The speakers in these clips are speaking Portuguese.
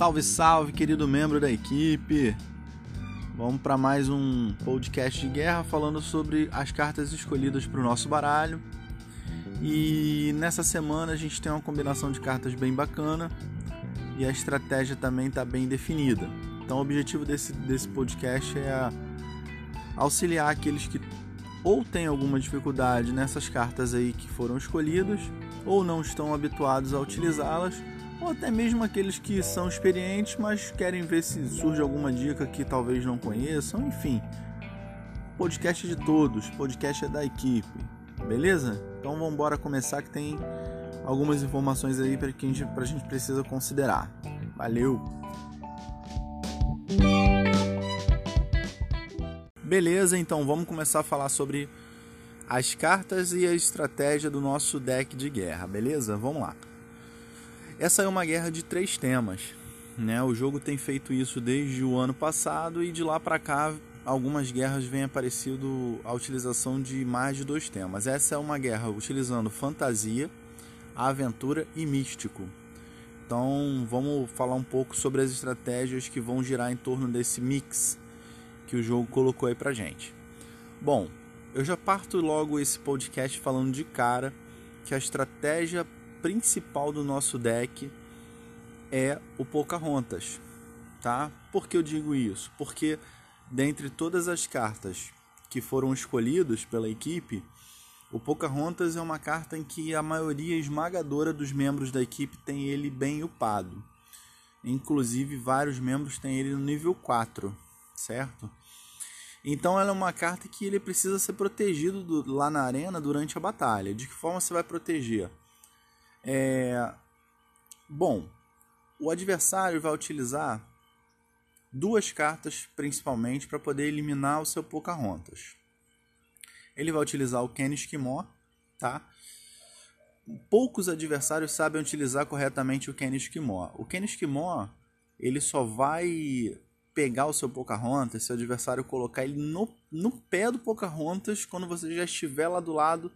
Salve, salve, querido membro da equipe! Vamos para mais um podcast de guerra falando sobre as cartas escolhidas para o nosso baralho. E nessa semana a gente tem uma combinação de cartas bem bacana e a estratégia também está bem definida. Então, o objetivo desse, desse podcast é auxiliar aqueles que ou têm alguma dificuldade nessas cartas aí que foram escolhidas ou não estão habituados a utilizá-las ou até mesmo aqueles que são experientes, mas querem ver se surge alguma dica que talvez não conheçam, enfim. Podcast de todos, podcast é da equipe, beleza? Então vamos embora começar que tem algumas informações aí para que a gente, a gente precisa considerar. Valeu! Beleza, então vamos começar a falar sobre as cartas e a estratégia do nosso deck de guerra, beleza? Vamos lá. Essa é uma guerra de três temas. Né? O jogo tem feito isso desde o ano passado e de lá para cá algumas guerras vêm aparecendo a utilização de mais de dois temas. Essa é uma guerra utilizando fantasia, aventura e místico. Então vamos falar um pouco sobre as estratégias que vão girar em torno desse mix que o jogo colocou aí pra gente. Bom, eu já parto logo esse podcast falando de cara que a estratégia principal do nosso deck é o Pocahontas, tá? Por que eu digo isso? Porque dentre todas as cartas que foram escolhidas pela equipe, o Pocahontas é uma carta em que a maioria esmagadora dos membros da equipe tem ele bem upado. Inclusive, vários membros têm ele no nível 4, certo? Então, ela é uma carta que ele precisa ser protegido do, lá na arena durante a batalha. De que forma você vai proteger? É... Bom, o adversário vai utilizar duas cartas principalmente para poder eliminar o seu Pocahontas. Ele vai utilizar o Ken Esquimó, tá? Poucos adversários sabem utilizar corretamente o Ken Esquimó. O Ken Esquimó, ele só vai pegar o seu Pocahontas se o adversário colocar ele no, no pé do Pocahontas quando você já estiver lá do lado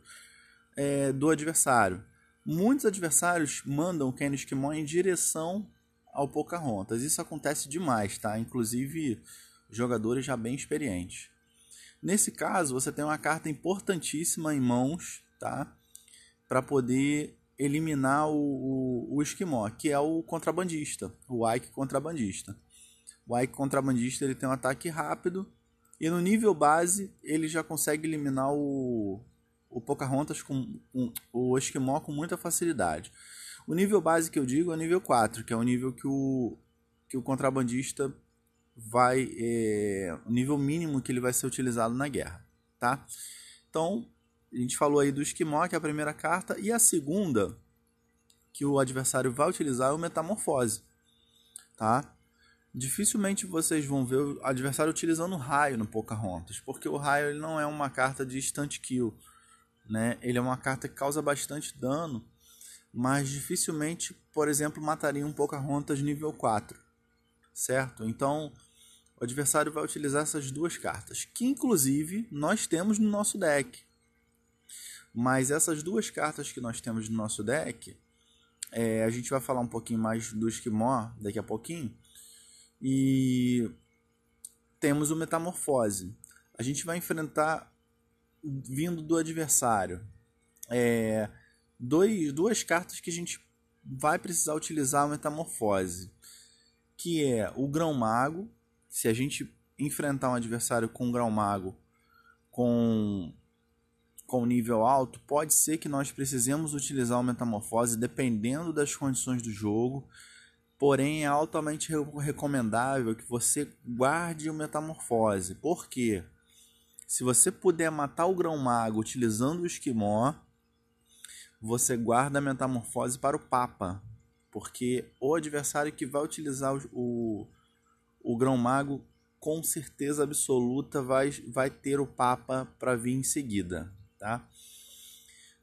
é, do adversário. Muitos adversários mandam o Ken Esquimó em direção ao Pocahontas. Isso acontece demais, tá? Inclusive jogadores já bem experientes. Nesse caso, você tem uma carta importantíssima em mãos, tá? Para poder eliminar o, o, o, Esquimó, que é o contrabandista, o Ike contrabandista. O Ike contrabandista ele tem um ataque rápido e no nível base ele já consegue eliminar o, o Pocahontas com, com o Esquimó com muita facilidade. O nível base que eu digo é o nível 4, que é o nível que o, que o contrabandista vai. É, o nível mínimo que ele vai ser utilizado na guerra. Tá? Então, a gente falou aí do Esquimó, que é a primeira carta, e a segunda que o adversário vai utilizar é o Metamorfose. Tá? Dificilmente vocês vão ver o adversário utilizando raio no Pocahontas, porque o raio ele não é uma carta de instant kill né? Ele é uma carta que causa bastante dano, mas dificilmente, por exemplo, mataria um Pocahontas nível 4, certo? Então, o adversário vai utilizar essas duas cartas, que inclusive nós temos no nosso deck. Mas essas duas cartas que nós temos no nosso deck, é, a gente vai falar um pouquinho mais do Esquimó daqui a pouquinho. E temos o Metamorfose. A gente vai enfrentar vindo do adversário. É, dois, duas cartas que a gente vai precisar utilizar a metamorfose, que é o grão mago. Se a gente enfrentar um adversário com grão mago com com nível alto, pode ser que nós precisemos utilizar o metamorfose dependendo das condições do jogo. Porém, é altamente recomendável que você guarde o metamorfose. Por quê? Se você puder matar o grão-mago utilizando o esquimó, você guarda a metamorfose para o Papa. Porque o adversário que vai utilizar o, o, grão-mago, com certeza absoluta, vai, vai ter o Papa para vir em seguida. Tá?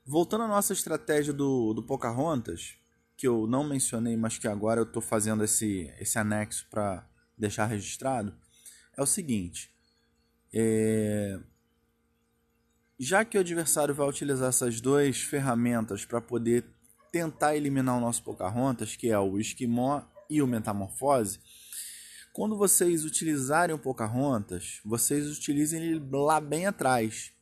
Voltando à nossa estratégia do, do Pocahontas, que eu não mencionei, mas que agora eu estou fazendo esse, esse anexo para deixar registrado, é o seguinte: é... Já que o adversário vai utilizar essas duas ferramentas para poder tentar eliminar o nosso Pocahontas, que é o Esquimó e o Metamorfose, quando vocês utilizarem o Pocahontas, vocês utilizem ele lá bem atrás,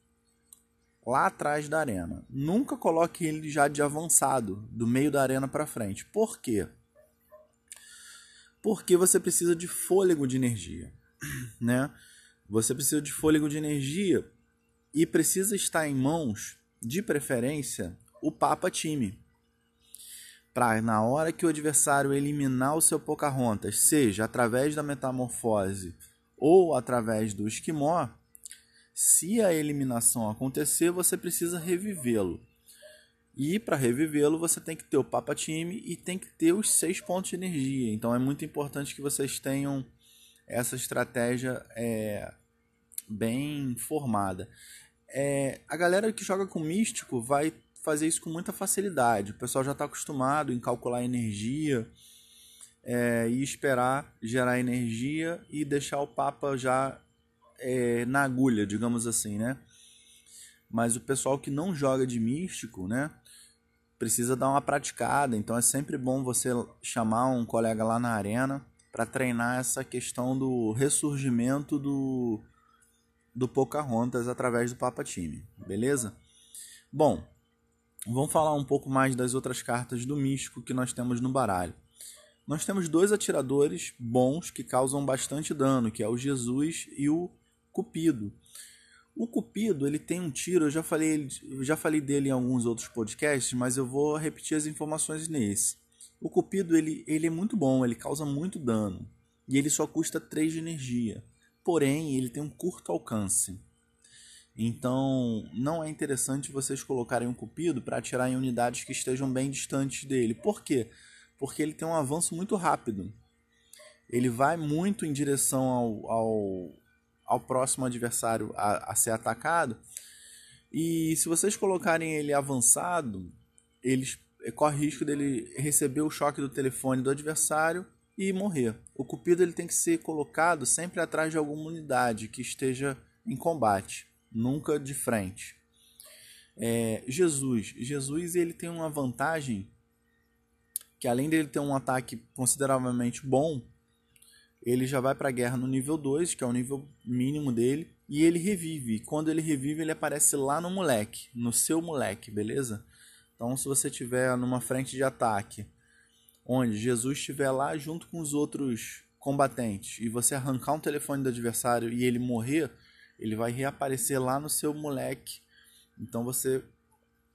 lá atrás da arena. Nunca coloque ele já de avançado, do meio da arena para frente. Por quê? Porque você precisa de fôlego de energia, né? Você precisa de fôlego de energia e precisa estar em mãos, de preferência, o Papa Time para na hora que o adversário eliminar o seu Pocahontas, seja através da metamorfose ou através do esquimó, se a eliminação acontecer, você precisa revivê-lo. E para revivê-lo, você tem que ter o Papa Time e tem que ter os seis pontos de energia. Então é muito importante que vocês tenham essa estratégia é, bem formada. É, a galera que joga com místico vai fazer isso com muita facilidade. O pessoal já está acostumado em calcular energia é, e esperar gerar energia e deixar o Papa já é, na agulha, digamos assim, né? Mas o pessoal que não joga de místico, né? Precisa dar uma praticada, então é sempre bom você chamar um colega lá na arena para treinar essa questão do ressurgimento do, do Pocahontas através do Papa Time, beleza? Bom, Vamos falar um pouco mais das outras cartas do místico que nós temos no baralho. Nós temos dois atiradores bons que causam bastante dano, que é o Jesus e o Cupido. O Cupido ele tem um tiro, eu já falei, eu já falei dele em alguns outros podcasts, mas eu vou repetir as informações nesse. O Cupido ele, ele é muito bom, ele causa muito dano e ele só custa 3 de energia. Porém, ele tem um curto alcance. Então, não é interessante vocês colocarem um cupido para atirar em unidades que estejam bem distantes dele. Por quê? Porque ele tem um avanço muito rápido. Ele vai muito em direção ao, ao, ao próximo adversário a, a ser atacado. E se vocês colocarem ele avançado, eles corre risco dele receber o choque do telefone do adversário e morrer. O cupido ele tem que ser colocado sempre atrás de alguma unidade que esteja em combate nunca de frente. É, Jesus, Jesus ele tem uma vantagem que além dele ter um ataque consideravelmente bom, ele já vai para a guerra no nível 2, que é o nível mínimo dele, e ele revive. Quando ele revive, ele aparece lá no moleque, no seu moleque, beleza? Então, se você tiver numa frente de ataque, onde Jesus estiver lá junto com os outros combatentes, e você arrancar um telefone do adversário e ele morrer, ele vai reaparecer lá no seu moleque. Então você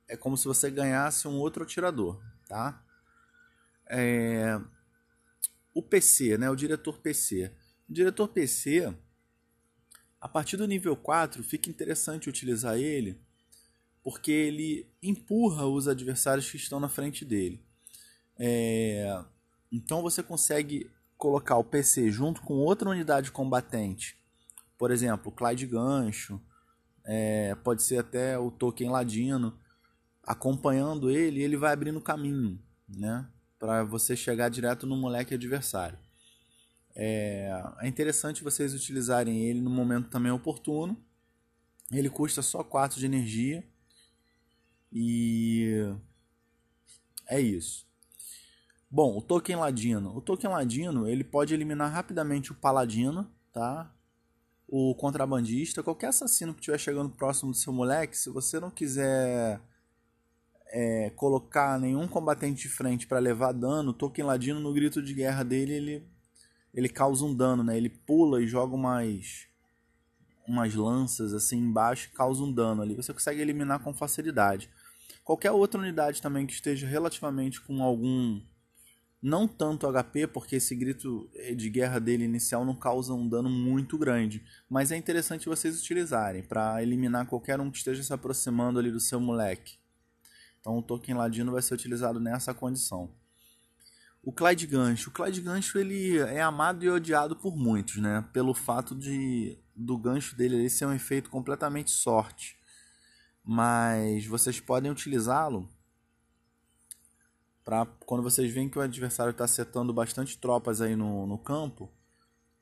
é como se você ganhasse um outro atirador, tá? É, o PC, né? O diretor PC. O diretor PC, a partir do nível 4, fica interessante utilizar ele, porque ele empurra os adversários que estão na frente dele. É, então você consegue colocar o PC junto com outra unidade combatente por exemplo, Clyde Gancho, é, pode ser até o Tolkien Ladino, acompanhando ele, ele vai abrindo caminho, né? Para você chegar direto no moleque adversário. É, é interessante vocês utilizarem ele no momento também oportuno. Ele custa só 4 de energia. E é isso. Bom, o Token Ladino. O Token Ladino ele pode eliminar rapidamente o Paladino, tá? o contrabandista, qualquer assassino que estiver chegando próximo do seu moleque, se você não quiser é, colocar nenhum combatente de frente para levar dano, o Tolkien Ladino no grito de guerra dele, ele, ele causa um dano, né? Ele pula e joga umas umas lanças assim embaixo causa um dano ali. Você consegue eliminar com facilidade. Qualquer outra unidade também que esteja relativamente com algum não tanto HP, porque esse grito de guerra dele inicial não causa um dano muito grande. Mas é interessante vocês utilizarem para eliminar qualquer um que esteja se aproximando ali do seu moleque. Então o Token Ladino vai ser utilizado nessa condição. O Clyde Gancho. O Clyde Gancho ele é amado e odiado por muitos, né? Pelo fato de do gancho dele ser um efeito completamente sorte. Mas vocês podem utilizá-lo para quando vocês veem que o adversário está setando bastante tropas aí no, no campo,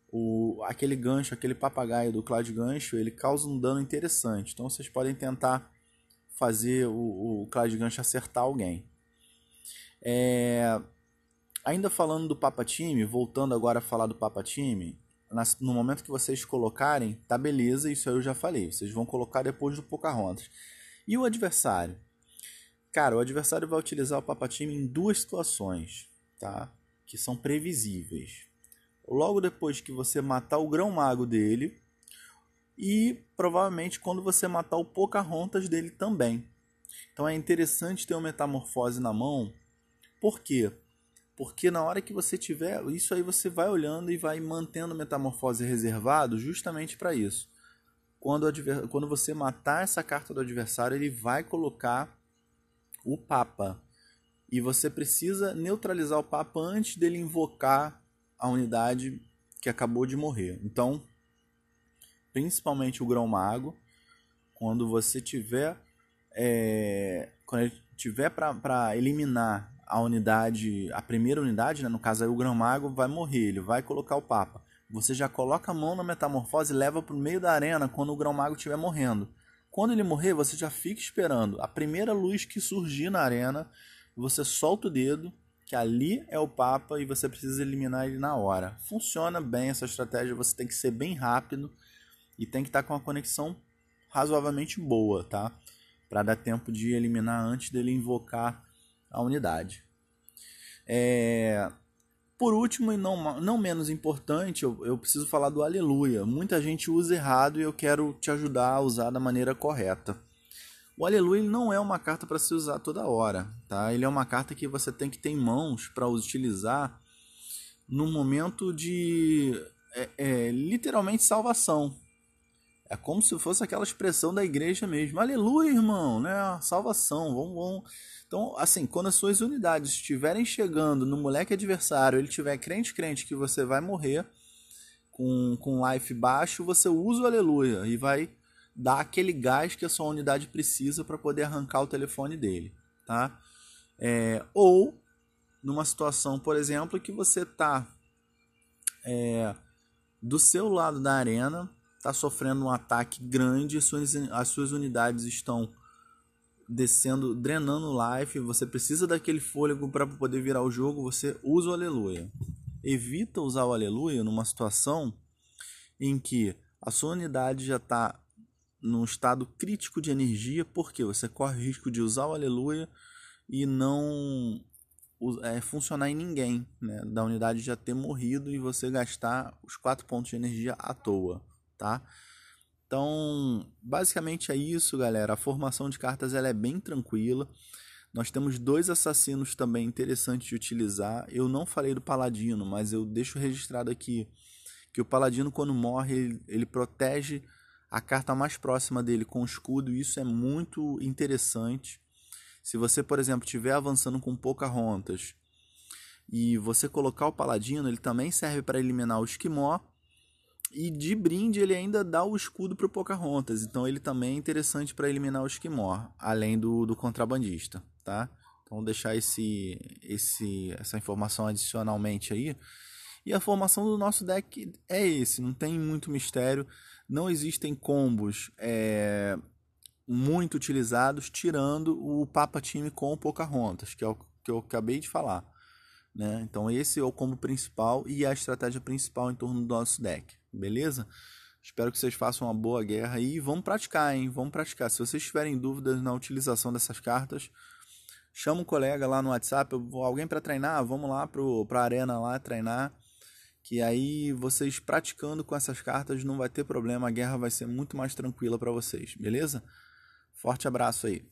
o, aquele gancho, aquele papagaio do Cloud Gancho, ele causa um dano interessante. Então vocês podem tentar fazer o, o Cloud Gancho acertar alguém. É, Ainda falando do Papa Time, voltando agora a falar do Papa Time, no momento que vocês colocarem, tá beleza, isso aí eu já falei. Vocês vão colocar depois do Pocahontas. E o adversário? Cara, o adversário vai utilizar o Papa Time em duas situações, tá? Que são previsíveis. Logo depois que você matar o grão-mago dele e provavelmente quando você matar o Pocahontas dele também. Então é interessante ter uma metamorfose na mão. Por quê? Porque na hora que você tiver, isso aí você vai olhando e vai mantendo metamorfose reservado justamente para isso. Quando, quando você matar essa carta do adversário, ele vai colocar o Papa. E você precisa neutralizar o Papa antes dele invocar a unidade que acabou de morrer. Então, principalmente o Grão Mago, quando você tiver. É, quando ele tiver para eliminar a unidade, a primeira unidade, né, no caso aí o Grão Mago, vai morrer, ele vai colocar o Papa. Você já coloca a mão na metamorfose e leva para o meio da arena quando o Grão Mago estiver morrendo. Quando ele morrer, você já fica esperando a primeira luz que surgir na arena, você solta o dedo, que ali é o Papa e você precisa eliminar ele na hora. Funciona bem essa estratégia, você tem que ser bem rápido e tem que estar com uma conexão razoavelmente boa, tá? Para dar tempo de eliminar antes dele invocar a unidade. É... Por último, e não, não menos importante, eu, eu preciso falar do aleluia. Muita gente usa errado e eu quero te ajudar a usar da maneira correta. O aleluia não é uma carta para se usar toda hora, tá? Ele é uma carta que você tem que ter em mãos para utilizar no momento de é, é, literalmente salvação. É como se fosse aquela expressão da igreja mesmo. Aleluia, irmão, né? Salvação. Vamos, vamos então, assim, quando as suas unidades estiverem chegando no moleque adversário, ele tiver crente crente que você vai morrer com, com life baixo, você usa o aleluia e vai dar aquele gás que a sua unidade precisa para poder arrancar o telefone dele, tá? É, ou numa situação, por exemplo, que você tá é, do seu lado da arena, tá sofrendo um ataque grande, suas, as suas unidades estão descendo, drenando life, você precisa daquele fôlego para poder virar o jogo, você usa o aleluia. Evita usar o aleluia numa situação em que a sua unidade já está num estado crítico de energia, porque você corre risco de usar o aleluia e não é, funcionar em ninguém, né? da unidade já ter morrido e você gastar os quatro pontos de energia à toa, tá? Então, basicamente é isso, galera. A formação de cartas ela é bem tranquila. Nós temos dois assassinos também interessantes de utilizar. Eu não falei do Paladino, mas eu deixo registrado aqui que o Paladino, quando morre, ele, ele protege a carta mais próxima dele com o escudo. Isso é muito interessante. Se você, por exemplo, estiver avançando com Pocahontas e você colocar o Paladino, ele também serve para eliminar o Esquimó e de brinde ele ainda dá o escudo pro Pocahontas, então ele também é interessante para eliminar o Esquimó, além do, do contrabandista, tá? Então deixar esse, esse, essa informação adicionalmente aí. E a formação do nosso deck é esse, não tem muito mistério, não existem combos é, muito utilizados, tirando o Papa Time com o Pocahontas, que é o que eu acabei de falar. Né? Então esse é o combo principal e a estratégia principal em torno do nosso deck beleza? Espero que vocês façam uma boa guerra e vamos praticar, hein? Vamos praticar. Se vocês tiverem dúvidas na utilização dessas cartas, chama um colega lá no WhatsApp, alguém para treinar, vamos lá para a arena lá treinar. Que aí vocês praticando com essas cartas não vai ter problema, a guerra vai ser muito mais tranquila para vocês, beleza? Forte abraço aí.